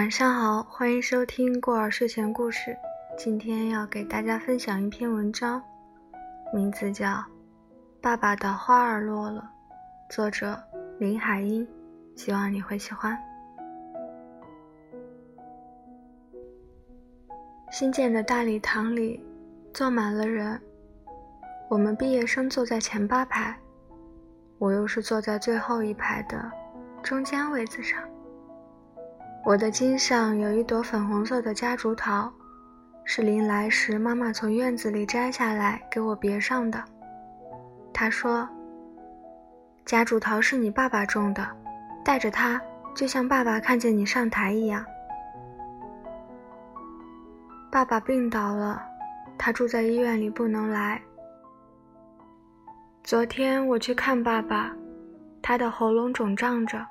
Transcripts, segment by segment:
晚上好，欢迎收听过儿睡前故事。今天要给大家分享一篇文章，名字叫《爸爸的花儿落了》，作者林海音。希望你会喜欢。新建的大礼堂里坐满了人，我们毕业生坐在前八排，我又是坐在最后一排的中间位子上。我的襟上有一朵粉红色的夹竹桃，是临来时妈妈从院子里摘下来给我别上的。她说：“夹竹桃是你爸爸种的，带着它，就像爸爸看见你上台一样。”爸爸病倒了，他住在医院里不能来。昨天我去看爸爸，他的喉咙肿胀着，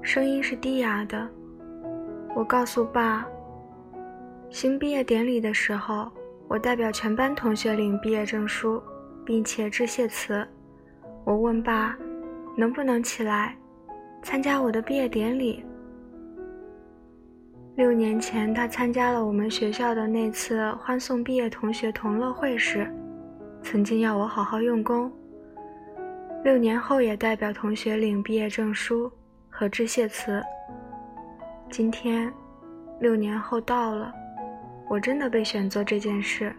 声音是低哑的。我告诉爸，新毕业典礼的时候，我代表全班同学领毕业证书，并且致谢词。我问爸，能不能起来参加我的毕业典礼？六年前，他参加了我们学校的那次欢送毕业同学同乐会时，曾经要我好好用功。六年后，也代表同学领毕业证书和致谢词。今天，六年后到了，我真的被选做这件事。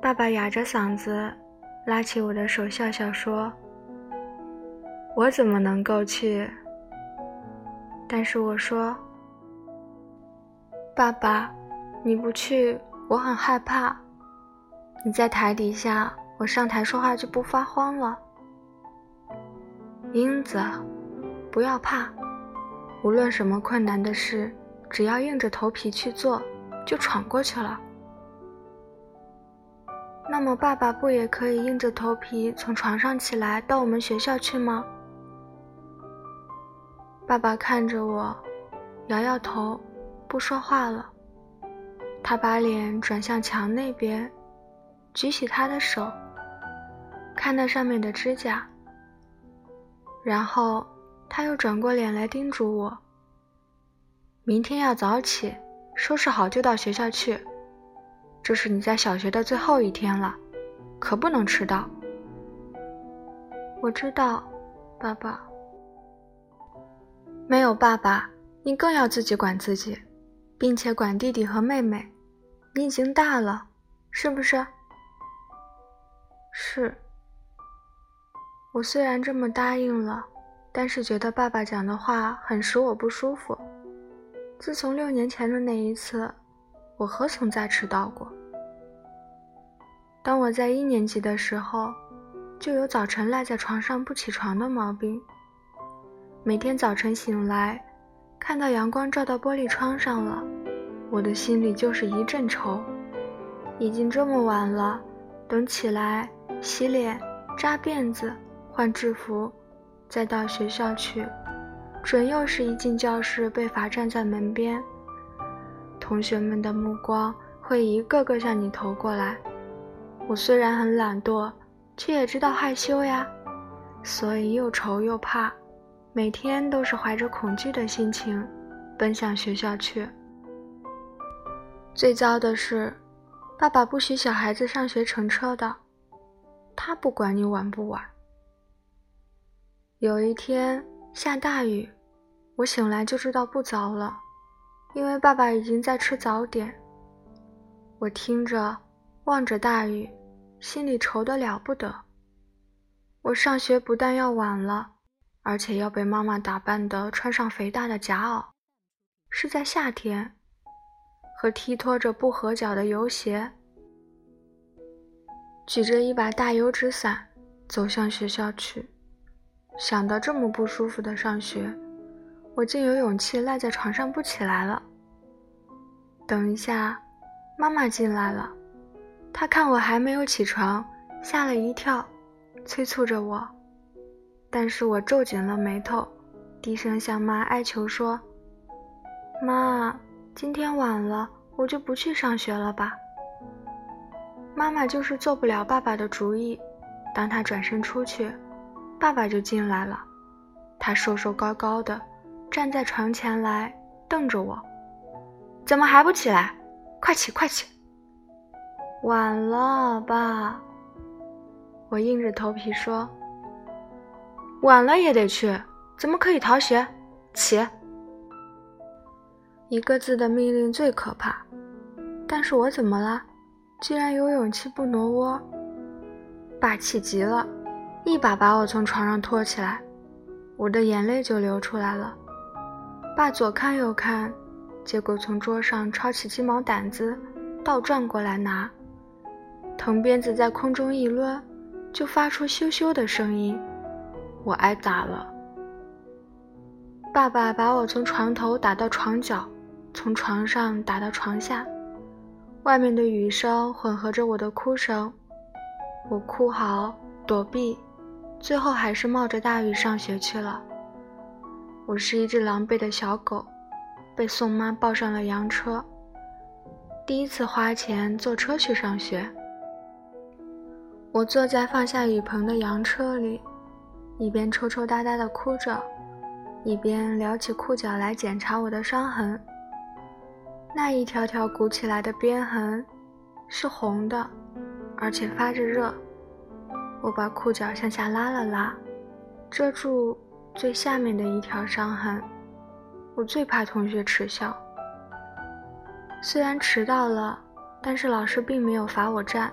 爸爸哑着嗓子，拉起我的手，笑笑说：“我怎么能够去？”但是我说：“爸爸，你不去，我很害怕。你在台底下，我上台说话就不发慌了。”英子，不要怕。无论什么困难的事，只要硬着头皮去做，就闯过去了。那么，爸爸不也可以硬着头皮从床上起来到我们学校去吗？爸爸看着我，摇摇头，不说话了。他把脸转向墙那边，举起他的手，看那上面的指甲，然后。他又转过脸来叮嘱我：“明天要早起，收拾好就到学校去。这是你在小学的最后一天了，可不能迟到。”我知道，爸爸。没有爸爸，你更要自己管自己，并且管弟弟和妹妹。你已经大了，是不是？是。我虽然这么答应了。但是觉得爸爸讲的话很使我不舒服。自从六年前的那一次，我何曾再迟到过？当我在一年级的时候，就有早晨赖在床上不起床的毛病。每天早晨醒来，看到阳光照到玻璃窗上了，我的心里就是一阵愁。已经这么晚了，等起来洗脸、扎辫子、换制服。再到学校去，准又是一进教室被罚站在门边。同学们的目光会一个个向你投过来。我虽然很懒惰，却也知道害羞呀，所以又愁又怕，每天都是怀着恐惧的心情奔向学校去。最糟的是，爸爸不许小孩子上学乘车的，他不管你晚不晚。有一天下大雨，我醒来就知道不早了，因为爸爸已经在吃早点。我听着，望着大雨，心里愁得了不得。我上学不但要晚了，而且要被妈妈打扮的穿上肥大的夹袄，是在夏天，和踢拖着不合脚的油鞋，举着一把大油纸伞走向学校去。想到这么不舒服的上学，我竟有勇气赖在床上不起来了。等一下，妈妈进来了，她看我还没有起床，吓了一跳，催促着我。但是我皱紧了眉头，低声向妈哀求说：“妈，今天晚了，我就不去上学了吧。”妈妈就是做不了爸爸的主意，当她转身出去。爸爸就进来了，他瘦瘦高高的，站在床前来，瞪着我：“怎么还不起来？快起，快起！”晚了，爸。我硬着头皮说：“晚了也得去，怎么可以逃学？起！”一个字的命令最可怕，但是我怎么了？居然有勇气不挪窝？爸气极了，一把把我从床上拖起来，我的眼泪就流出来了。爸左看右看，结果从桌上抄起鸡毛掸子，倒转过来拿，藤鞭子在空中一抡。就发出咻咻的声音，我挨打了。爸爸把我从床头打到床角，从床上打到床下，外面的雨声混合着我的哭声，我哭嚎躲避，最后还是冒着大雨上学去了。我是一只狼狈的小狗，被宋妈抱上了洋车，第一次花钱坐车去上学。我坐在放下雨棚的洋车里，一边抽抽搭搭地哭着，一边撩起裤脚来检查我的伤痕。那一条条鼓起来的鞭痕是红的，而且发着热。我把裤脚向下拉了拉，遮住最下面的一条伤痕。我最怕同学耻笑。虽然迟到了，但是老师并没有罚我站。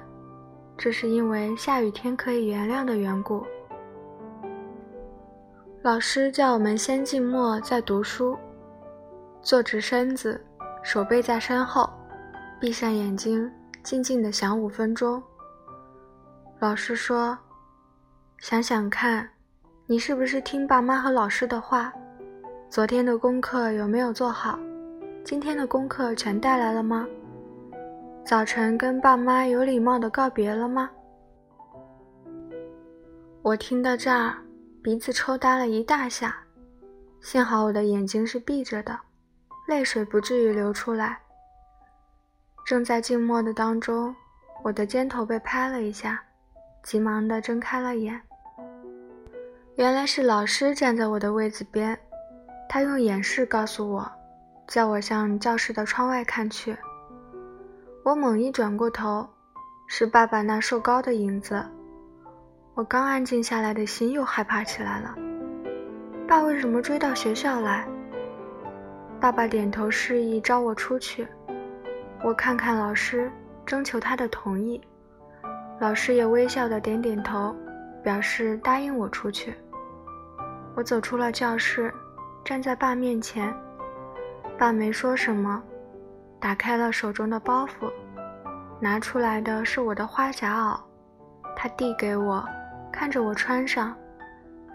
这是因为下雨天可以原谅的缘故。老师叫我们先静默再读书，坐直身子，手背在身后，闭上眼睛，静静的想五分钟。老师说：“想想看，你是不是听爸妈和老师的话？昨天的功课有没有做好？今天的功课全带来了吗？”早晨跟爸妈有礼貌的告别了吗？我听到这儿，鼻子抽搭了一大下，幸好我的眼睛是闭着的，泪水不至于流出来。正在静默的当中，我的肩头被拍了一下，急忙的睁开了眼。原来是老师站在我的位子边，他用眼示告诉我，叫我向教室的窗外看去。我猛一转过头，是爸爸那瘦高的影子。我刚安静下来的心又害怕起来了。爸为什么追到学校来？爸爸点头示意招我出去。我看看老师，征求他的同意。老师也微笑的点点头，表示答应我出去。我走出了教室，站在爸面前。爸没说什么。打开了手中的包袱，拿出来的是我的花夹袄，他递给我，看着我穿上，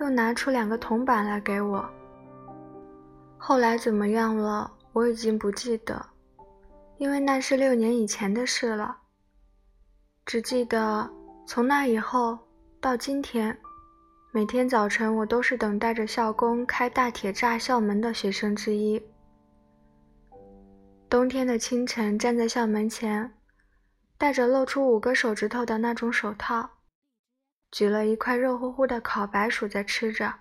又拿出两个铜板来给我。后来怎么样了，我已经不记得，因为那是六年以前的事了。只记得从那以后到今天，每天早晨我都是等待着校工开大铁栅校门的学生之一。冬天的清晨，站在校门前，戴着露出五个手指头的那种手套，举了一块热乎乎的烤白薯在吃着。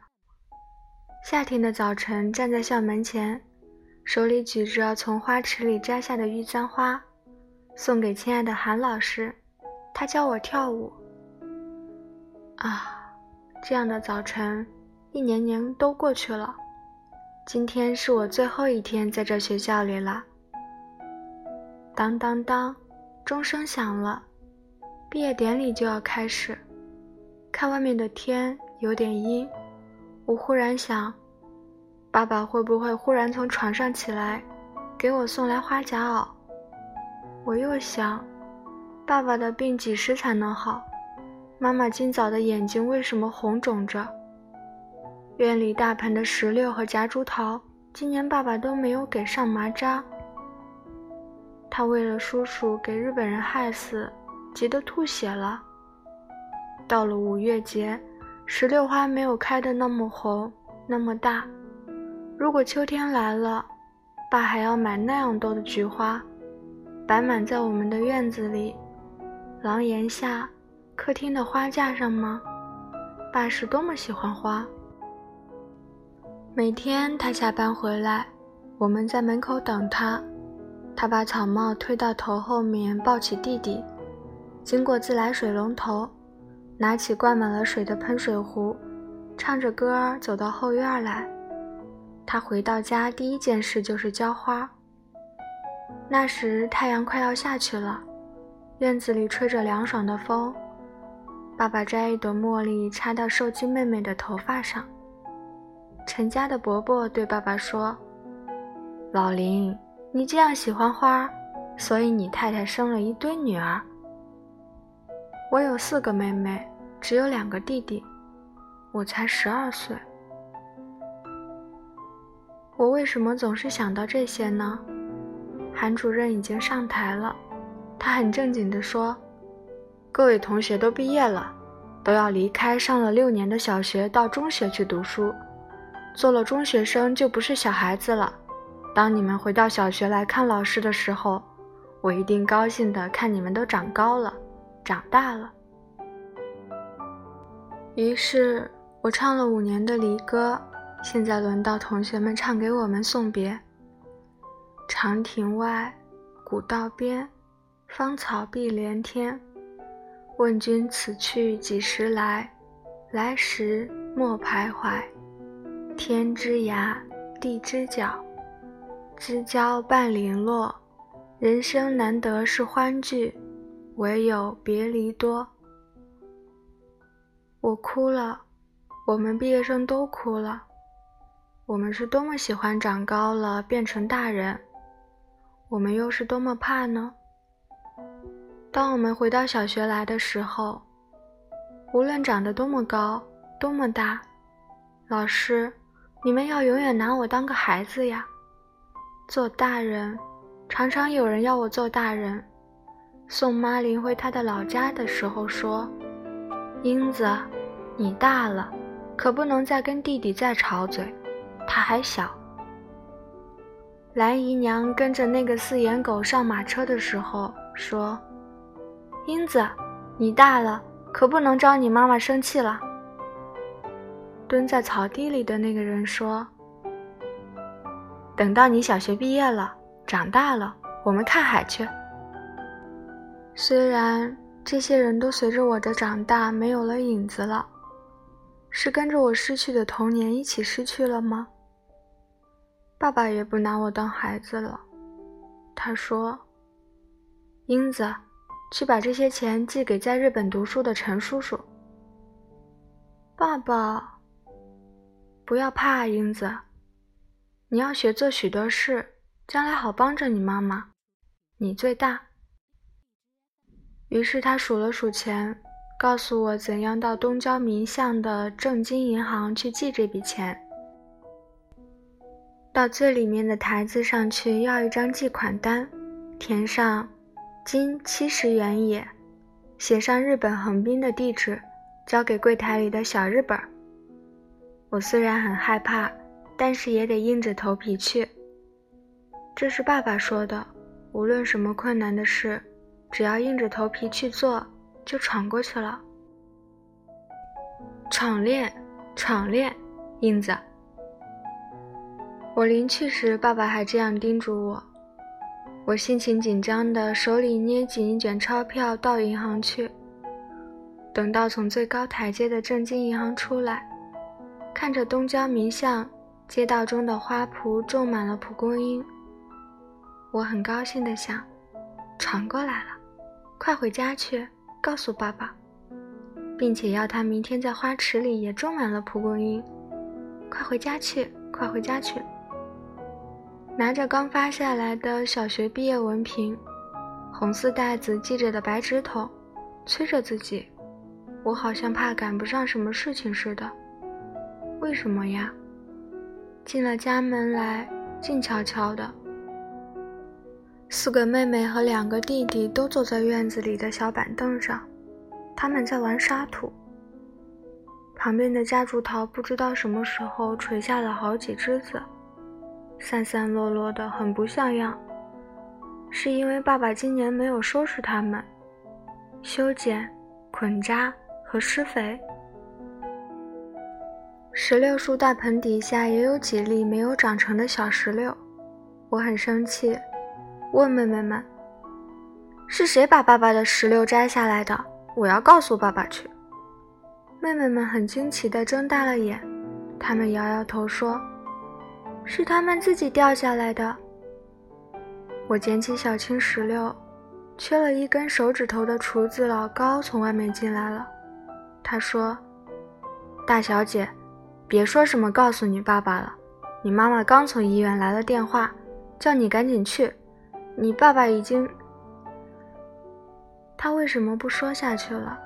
夏天的早晨，站在校门前，手里举着从花池里摘下的玉簪花，送给亲爱的韩老师，他教我跳舞。啊，这样的早晨，一年年都过去了，今天是我最后一天在这学校里了。当当当，钟声响了，毕业典礼就要开始。看外面的天有点阴，我忽然想，爸爸会不会忽然从床上起来，给我送来花夹袄？我又想，爸爸的病几时才能好？妈妈今早的眼睛为什么红肿着？院里大盆的石榴和夹竹桃，今年爸爸都没有给上麻扎。他为了叔叔给日本人害死，急得吐血了。到了五月节，石榴花没有开得那么红，那么大。如果秋天来了，爸还要买那样多的菊花，摆满在我们的院子里、廊檐下、客厅的花架上吗？爸是多么喜欢花。每天他下班回来，我们在门口等他。他把草帽推到头后面，抱起弟弟，经过自来水龙头，拿起灌满了水的喷水壶，唱着歌儿走到后院来。他回到家第一件事就是浇花。那时太阳快要下去了，院子里吹着凉爽的风。爸爸摘一朵茉莉插到受惊妹妹的头发上。陈家的伯伯对爸爸说：“老林，你这样喜欢花，所以你太太生了一堆女儿。我有四个妹妹，只有两个弟弟，我才十二岁。我为什么总是想到这些呢？”韩主任已经上台了，他很正经地说。各位同学都毕业了，都要离开上了六年的小学，到中学去读书。做了中学生就不是小孩子了。当你们回到小学来看老师的时候，我一定高兴的看你们都长高了，长大了。于是我唱了五年的离歌，现在轮到同学们唱给我们送别。长亭外，古道边，芳草碧连天。问君此去几时来？来时莫徘徊。天之涯，地之角，知交半零落。人生难得是欢聚，唯有别离多。我哭了，我们毕业生都哭了。我们是多么喜欢长高了变成大人，我们又是多么怕呢？当我们回到小学来的时候，无论长得多么高、多么大，老师，你们要永远拿我当个孩子呀。做大人，常常有人要我做大人。送妈林回她的老家的时候说：“英子，你大了，可不能再跟弟弟再吵嘴，他还小。”蓝姨娘跟着那个四眼狗上马车的时候说。英子，你大了，可不能招你妈妈生气了。蹲在草地里的那个人说：“等到你小学毕业了，长大了，我们看海去。”虽然这些人都随着我的长大没有了影子了，是跟着我失去的童年一起失去了吗？爸爸也不拿我当孩子了，他说：“英子。”去把这些钱寄给在日本读书的陈叔叔。爸爸，不要怕，英子，你要学做许多事，将来好帮着你妈妈。你最大。于是他数了数钱，告诉我怎样到东郊民巷的正金银行去寄这笔钱。到最里面的台子上去要一张寄款单，填上。今七十元也，写上日本横滨的地址，交给柜台里的小日本。我虽然很害怕，但是也得硬着头皮去。这是爸爸说的，无论什么困难的事，只要硬着头皮去做，就闯过去了。闯练，闯练，英子。我临去时，爸爸还这样叮嘱我。我心情紧张的，手里捏紧一卷钞票，到银行去。等到从最高台阶的正金银行出来，看着东郊民巷街道中的花圃种满了蒲公英，我很高兴的想：闯过来了，快回家去告诉爸爸，并且要他明天在花池里也种满了蒲公英。快回家去，快回家去。拿着刚发下来的小学毕业文凭，红色袋子系着的白纸筒，催着自己。我好像怕赶不上什么事情似的。为什么呀？进了家门来，静悄悄的。四个妹妹和两个弟弟都坐在院子里的小板凳上，他们在玩沙土。旁边的夹竹桃不知道什么时候垂下了好几枝子。散散落落的，很不像样，是因为爸爸今年没有收拾它们，修剪、捆扎和施肥。石榴树大盆底下也有几粒没有长成的小石榴，我很生气，问妹妹们：“是谁把爸爸的石榴摘下来的？我要告诉爸爸去。”妹妹们很惊奇地睁大了眼，她们摇摇头说：“是他们自己掉下来的。”我捡起小青石榴，缺了一根手指头的厨子老高从外面进来了。他说：“大小姐，别说什么告诉你爸爸了，你妈妈刚从医院来了电话，叫你赶紧去。你爸爸已经……他为什么不说下去了？”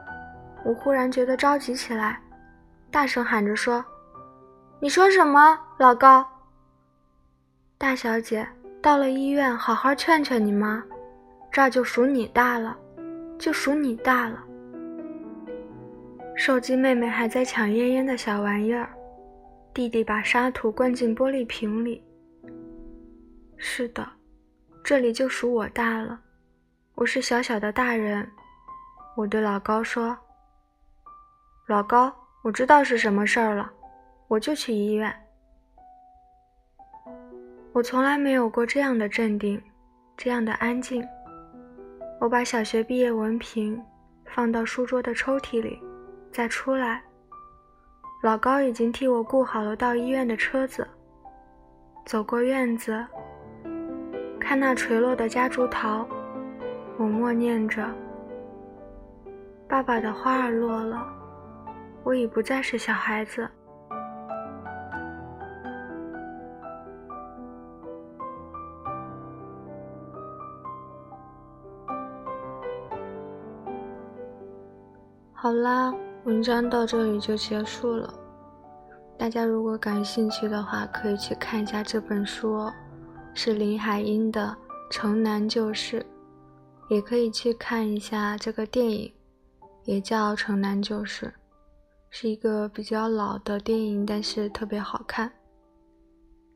我忽然觉得着急起来，大声喊着说：“你说什么，老高？大小姐到了医院，好好劝劝你妈，这儿就数你大了，就数你大了。”手机妹妹还在抢嫣嫣的小玩意儿，弟弟把沙土灌进玻璃瓶里。是的，这里就数我大了，我是小小的大人。我对老高说。老高，我知道是什么事儿了，我就去医院。我从来没有过这样的镇定，这样的安静。我把小学毕业文凭放到书桌的抽屉里，再出来。老高已经替我雇好了到医院的车子。走过院子，看那垂落的夹竹桃，我默念着：“爸爸的花儿落了。”我已不再是小孩子。好啦，文章到这里就结束了。大家如果感兴趣的话，可以去看一下这本书，是林海音的《城南旧事》，也可以去看一下这个电影，也叫《城南旧事》。是一个比较老的电影，但是特别好看，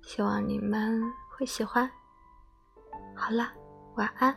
希望你们会喜欢。好了，晚安。